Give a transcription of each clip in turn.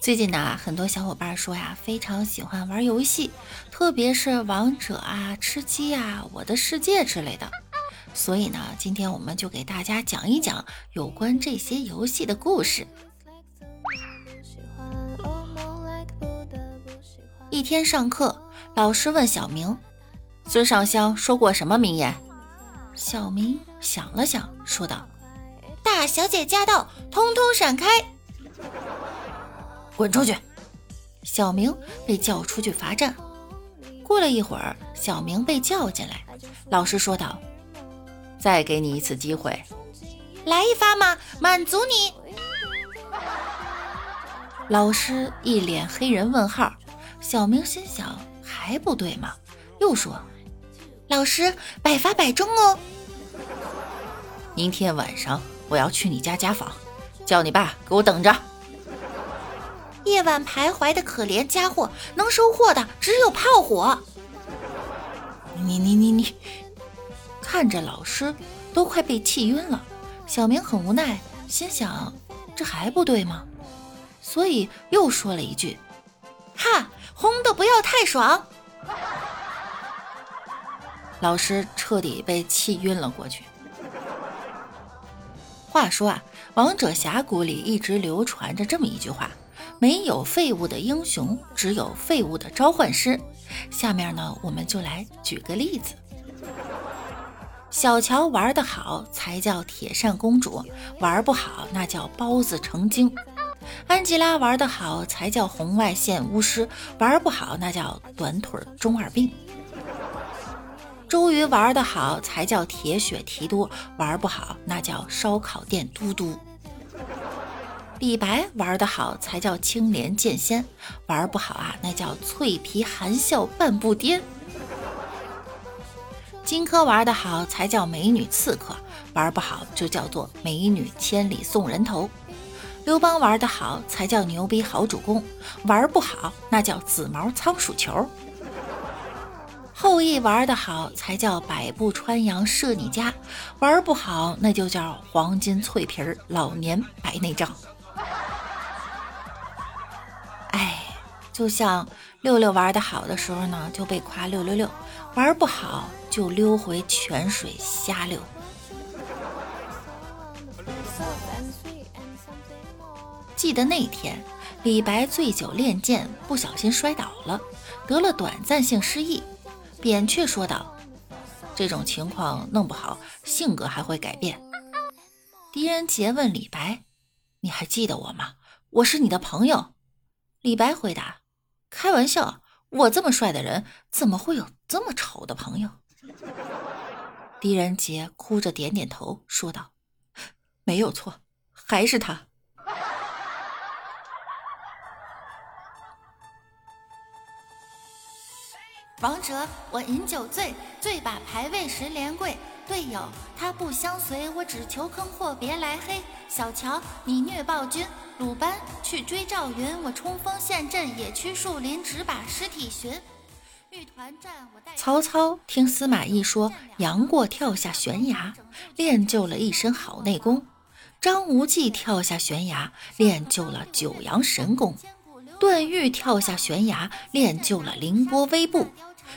最近呢，很多小伙伴说呀，非常喜欢玩游戏，特别是王者啊、吃鸡啊、我的世界之类的。所以呢，今天我们就给大家讲一讲有关这些游戏的故事。一天上课，老师问小明：“孙尚香说过什么名言？”小明想了想，说道：“大小姐驾到，通通闪开！”滚出去！小明被叫出去罚站。过了一会儿，小明被叫进来，老师说道：“再给你一次机会，来一发嘛，满足你。”老师一脸黑人问号。小明心想：还不对吗？又说：“老师，百发百中哦。”明天晚上我要去你家家访，叫你爸给我等着。夜晚徘徊的可怜家伙，能收获的只有炮火。你你你你，看着老师都快被气晕了，小明很无奈，心想这还不对吗？所以又说了一句：“哈，轰的不要太爽。”老师彻底被气晕了过去。话说啊，王者峡谷里一直流传着这么一句话。没有废物的英雄，只有废物的召唤师。下面呢，我们就来举个例子。小乔玩得好才叫铁扇公主，玩不好那叫包子成精。安吉拉玩得好才叫红外线巫师，玩不好那叫短腿中二病。周瑜玩得好才叫铁血提督，玩不好那叫烧烤店嘟嘟。李白玩得好才叫青莲剑仙，玩不好啊，那叫脆皮含笑半步癫。荆轲玩得好才叫美女刺客，玩不好就叫做美女千里送人头。刘邦玩得好才叫牛逼好主公，玩不好那叫紫毛仓鼠球。后羿玩得好才叫百步穿杨射你家，玩不好那就叫黄金脆皮儿老年白内障。就像六六玩的好的时候呢，就被夸六六六；玩不好就溜回泉水瞎溜。记得那天，李白醉酒练剑，不小心摔倒了，得了短暂性失忆。扁鹊说道：“这种情况弄不好，性格还会改变。”狄仁杰问李白：“你还记得我吗？我是你的朋友。”李白回答。开玩笑，我这么帅的人，怎么会有这么丑的朋友？狄仁杰哭着点点头，说道：“没有错，还是他。”王者，我饮酒醉，醉把排位时连跪。队友，他不相随，我只求坑货别来黑。小乔，你虐暴君。鲁班去追赵云，我冲锋陷阵，野区树林只把尸体寻。玉团战，我带。曹操听司马懿说杨过跳下悬崖，练就了一身好内功；张无忌跳下悬崖，练就了九阳神功；段誉跳下悬崖，练就了凌波微步。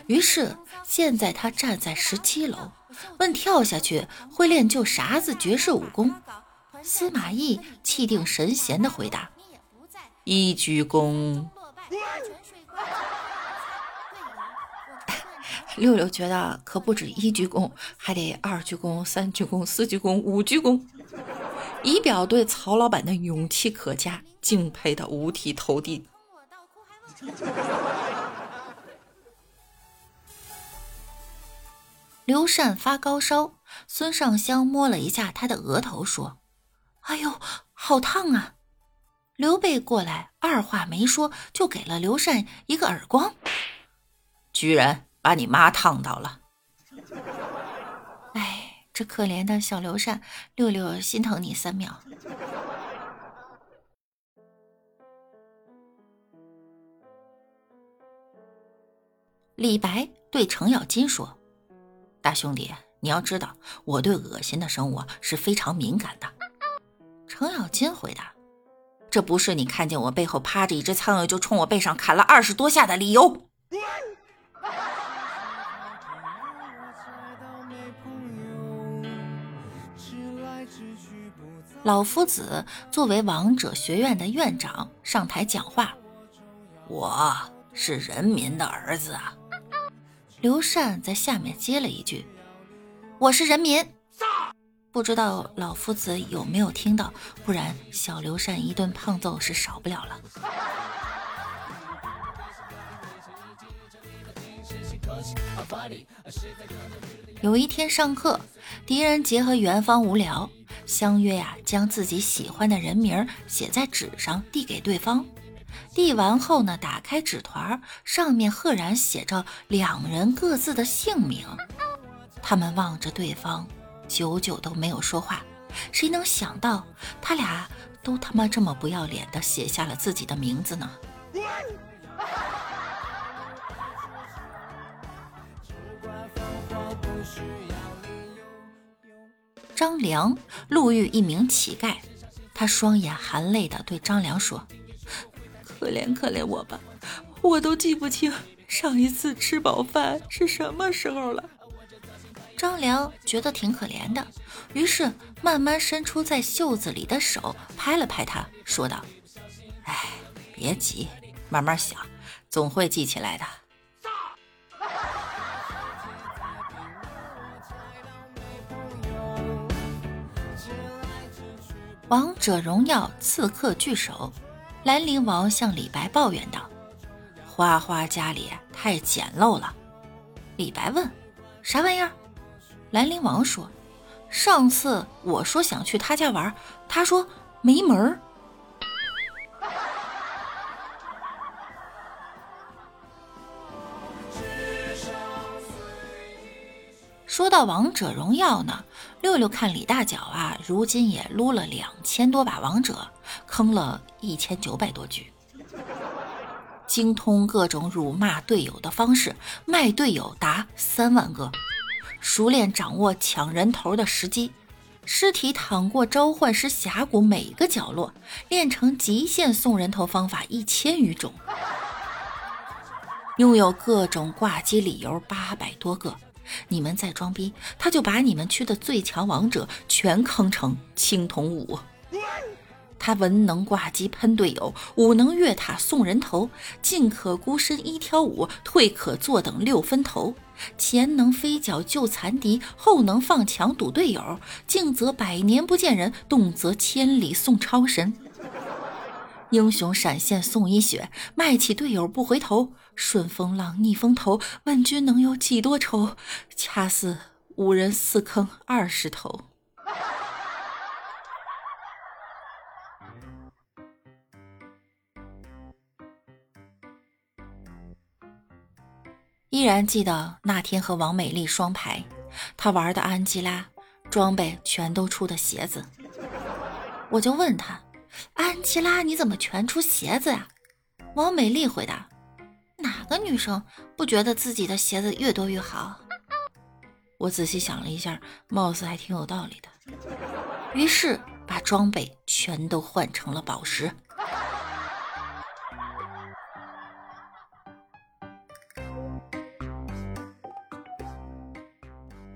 于是现在他站在十七楼。问跳下去会练就啥子绝世武功？司马懿气定神闲的回答：“一鞠躬。”六六觉得可不止一鞠躬，还得二鞠躬、三鞠躬、四鞠躬、五鞠躬，以表对曹老板的勇气可嘉，敬佩的五体投地。刘禅发高烧，孙尚香摸了一下他的额头，说：“哎呦，好烫啊！”刘备过来，二话没说就给了刘禅一个耳光，居然把你妈烫到了。这可怜的小刘禅，六六心疼你三秒。李白对程咬金说：“大兄弟，你要知道，我对恶心的生物是非常敏感的。”程咬金回答：“这不是你看见我背后趴着一只苍蝇就冲我背上砍了二十多下的理由。”老夫子作为王者学院的院长上台讲话：“我是人民的儿子啊。”刘禅在下面接了一句：“我是人民。”不知道老夫子有没有听到，不然小刘禅一顿胖揍是少不了了。有一天上课，狄仁杰和元芳无聊，相约呀，将自己喜欢的人名写在纸上，递给对方。递完后呢，打开纸团，上面赫然写着两人各自的姓名。他们望着对方，久久都没有说话。谁能想到，他俩都他妈这么不要脸的写下了自己的名字呢？张良路遇一名乞丐，他双眼含泪的对张良说。可怜可怜我吧，我都记不清上一次吃饱饭是什么时候了。张良觉得挺可怜的，于是慢慢伸出在袖子里的手拍了拍他，说道：“哎，别急，慢慢想，总会记起来的。”王者荣耀刺客聚首。兰陵王向李白抱怨道：“花花家里太简陋了。”李白问：“啥玩意儿？”兰陵王说：“上次我说想去他家玩，他说没门儿。”说到王者荣耀呢，六六看李大脚啊，如今也撸了两千多把王者，坑了一千九百多局，精通各种辱骂队友的方式，卖队友达三万个，熟练掌握抢人头的时机，尸体躺过召唤师峡谷每个角落，练成极限送人头方法一千余种，拥有各种挂机理由八百多个。你们再装逼，他就把你们区的最强王者全坑成青铜五。他文能挂机喷队友，武能越塔送人头，进可孤身一挑五，退可坐等六分头。前能飞脚救残敌，后能放墙堵队友。静则百年不见人，动则千里送超神。英雄闪现送一血，卖起队友不回头。顺风浪逆风头，问君能有几多愁？恰似五人四坑二十头。依然记得那天和王美丽双排，她玩的安吉拉装备全都出的鞋子，我就问她。安琪拉，你怎么全出鞋子呀？王美丽回答：“个女生不觉得自己的鞋子越多越好？”我仔细想了一下，貌似还挺有道理的。于是把装备全都换成了宝石。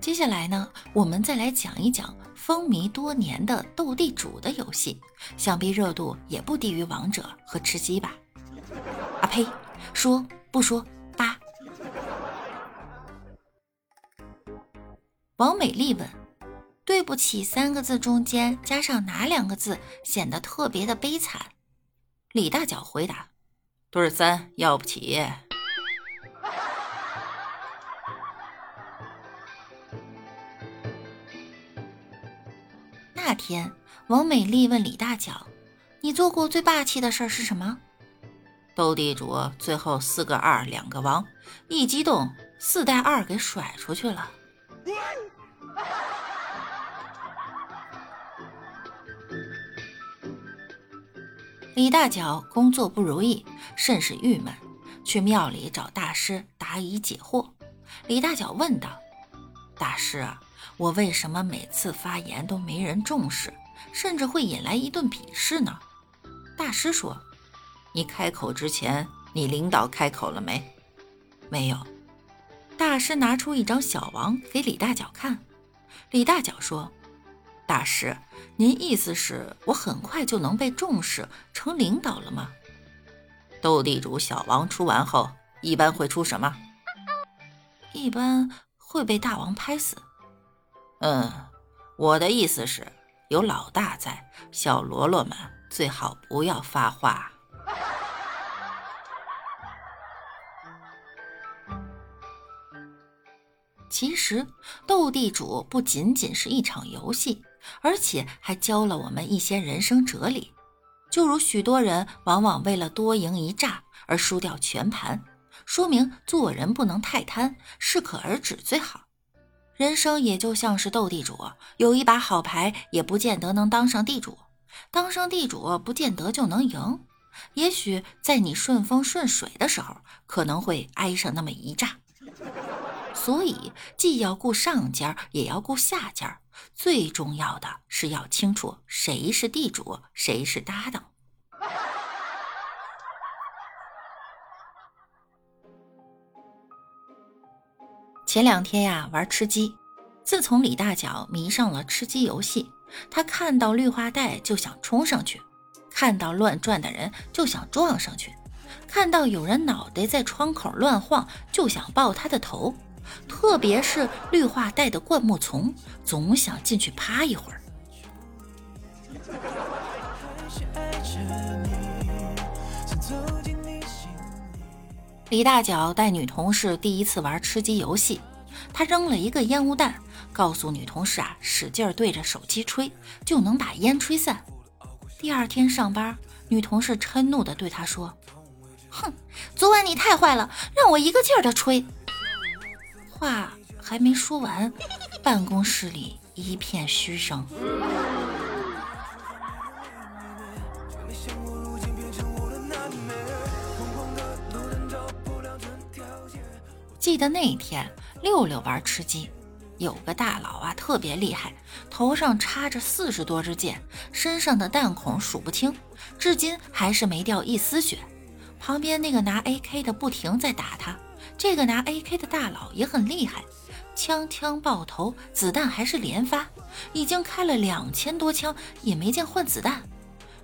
接下来呢，我们再来讲一讲风靡多年的斗地主的游戏，想必热度也不低于王者和吃鸡吧？啊呸！说不说？八。王美丽问：“对不起三个字中间加上哪两个字显得特别的悲惨？”李大脚回答：“对三要不起。”那天，王美丽问李大脚：“你做过最霸气的事儿是什么？”斗地主最后四个二两个王一激动四带二给甩出去了。李大脚工作不如意甚是郁闷去庙里找大师答疑解惑。李大脚问道大师啊我为什么每次发言都没人重视甚至会引来一顿鄙视呢？大师说你开口之前，你领导开口了没？没有。”大师拿出一张小王给李大脚看。李大脚说：“大师。”您意思是我很快就能被重视成领导了吗？斗地主小王出完后，一般会出什么？一般会被大王拍死。嗯，我的意思是，有老大在，小喽啰们最好不要发话。其实，斗地主不仅仅是一场游戏。而且还教了我们一些人生哲理，就如许多人往往为了多赢一炸而输掉全盘，说明做人不能太贪，适可而止最好。人生也就像是斗地主，有一把好牌也不见得能当上地主，当上地主不见得就能赢。也许在你顺风顺水的时候，可能会挨上那么一炸。所以，既要顾上家，也要顾下家。最重要的是要清楚谁是地主，谁是搭档。前两天呀，玩吃鸡。自从李大脚迷上了吃鸡游戏，他看到绿化带就想冲上去，看到乱转的人就想撞上去，看到有人脑袋在窗口乱晃就想抱他的头。特别是绿化带的灌木丛，总想进去趴一会儿。李大脚带女同事第一次玩吃鸡游戏，他扔了一个烟雾弹，告诉女同事啊，使劲对着手机吹，就能把烟吹散。第二天上班，女同事嗔怒地对他说：“哼，昨晚你太坏了，让我一个劲儿的吹。”话还没说完，办公室里一片嘘声。记得那一天，六六玩吃鸡，有个大佬啊，特别厉害，头上插着四十多支箭，身上的弹孔数不清，至今还是没掉一丝血。旁边那个拿 AK 的不停在打他。这个拿 AK 的大佬也很厉害，枪枪爆头，子弹还是连发，已经开了两千多枪，也没见换子弹。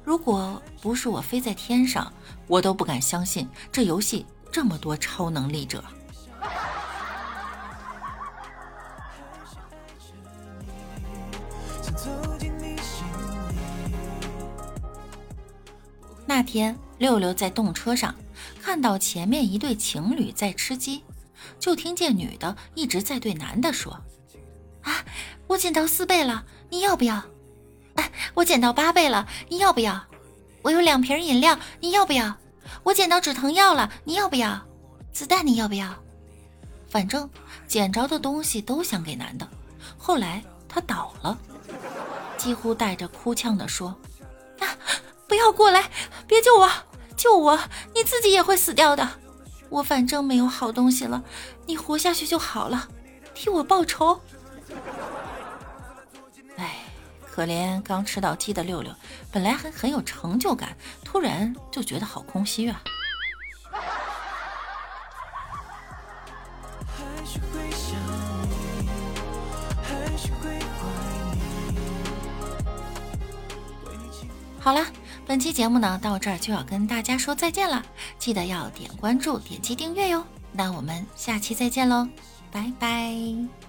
如果不是我飞在天上，我都不敢相信这游戏这么多超能力者。那天，六六在动车上。看到前面一对情侣在吃鸡，就听见女的一直在对男的说：“啊，我捡到四倍了，你要不要？哎，我捡到八倍了，你要不要？我有两瓶饮料，你要不要？我捡到止疼药了，你要不要？子弹你要不要？反正捡着的东西都想给男的。后来他倒了，几乎带着哭腔的说：啊，不要过来，别救我！”救我！你自己也会死掉的。我反正没有好东西了，你活下去就好了，替我报仇。哎，可怜刚吃到鸡的六六，本来还很有成就感，突然就觉得好空虚啊。好了。本期节目呢，到这儿就要跟大家说再见了，记得要点关注、点击订阅哟。那我们下期再见喽，拜拜。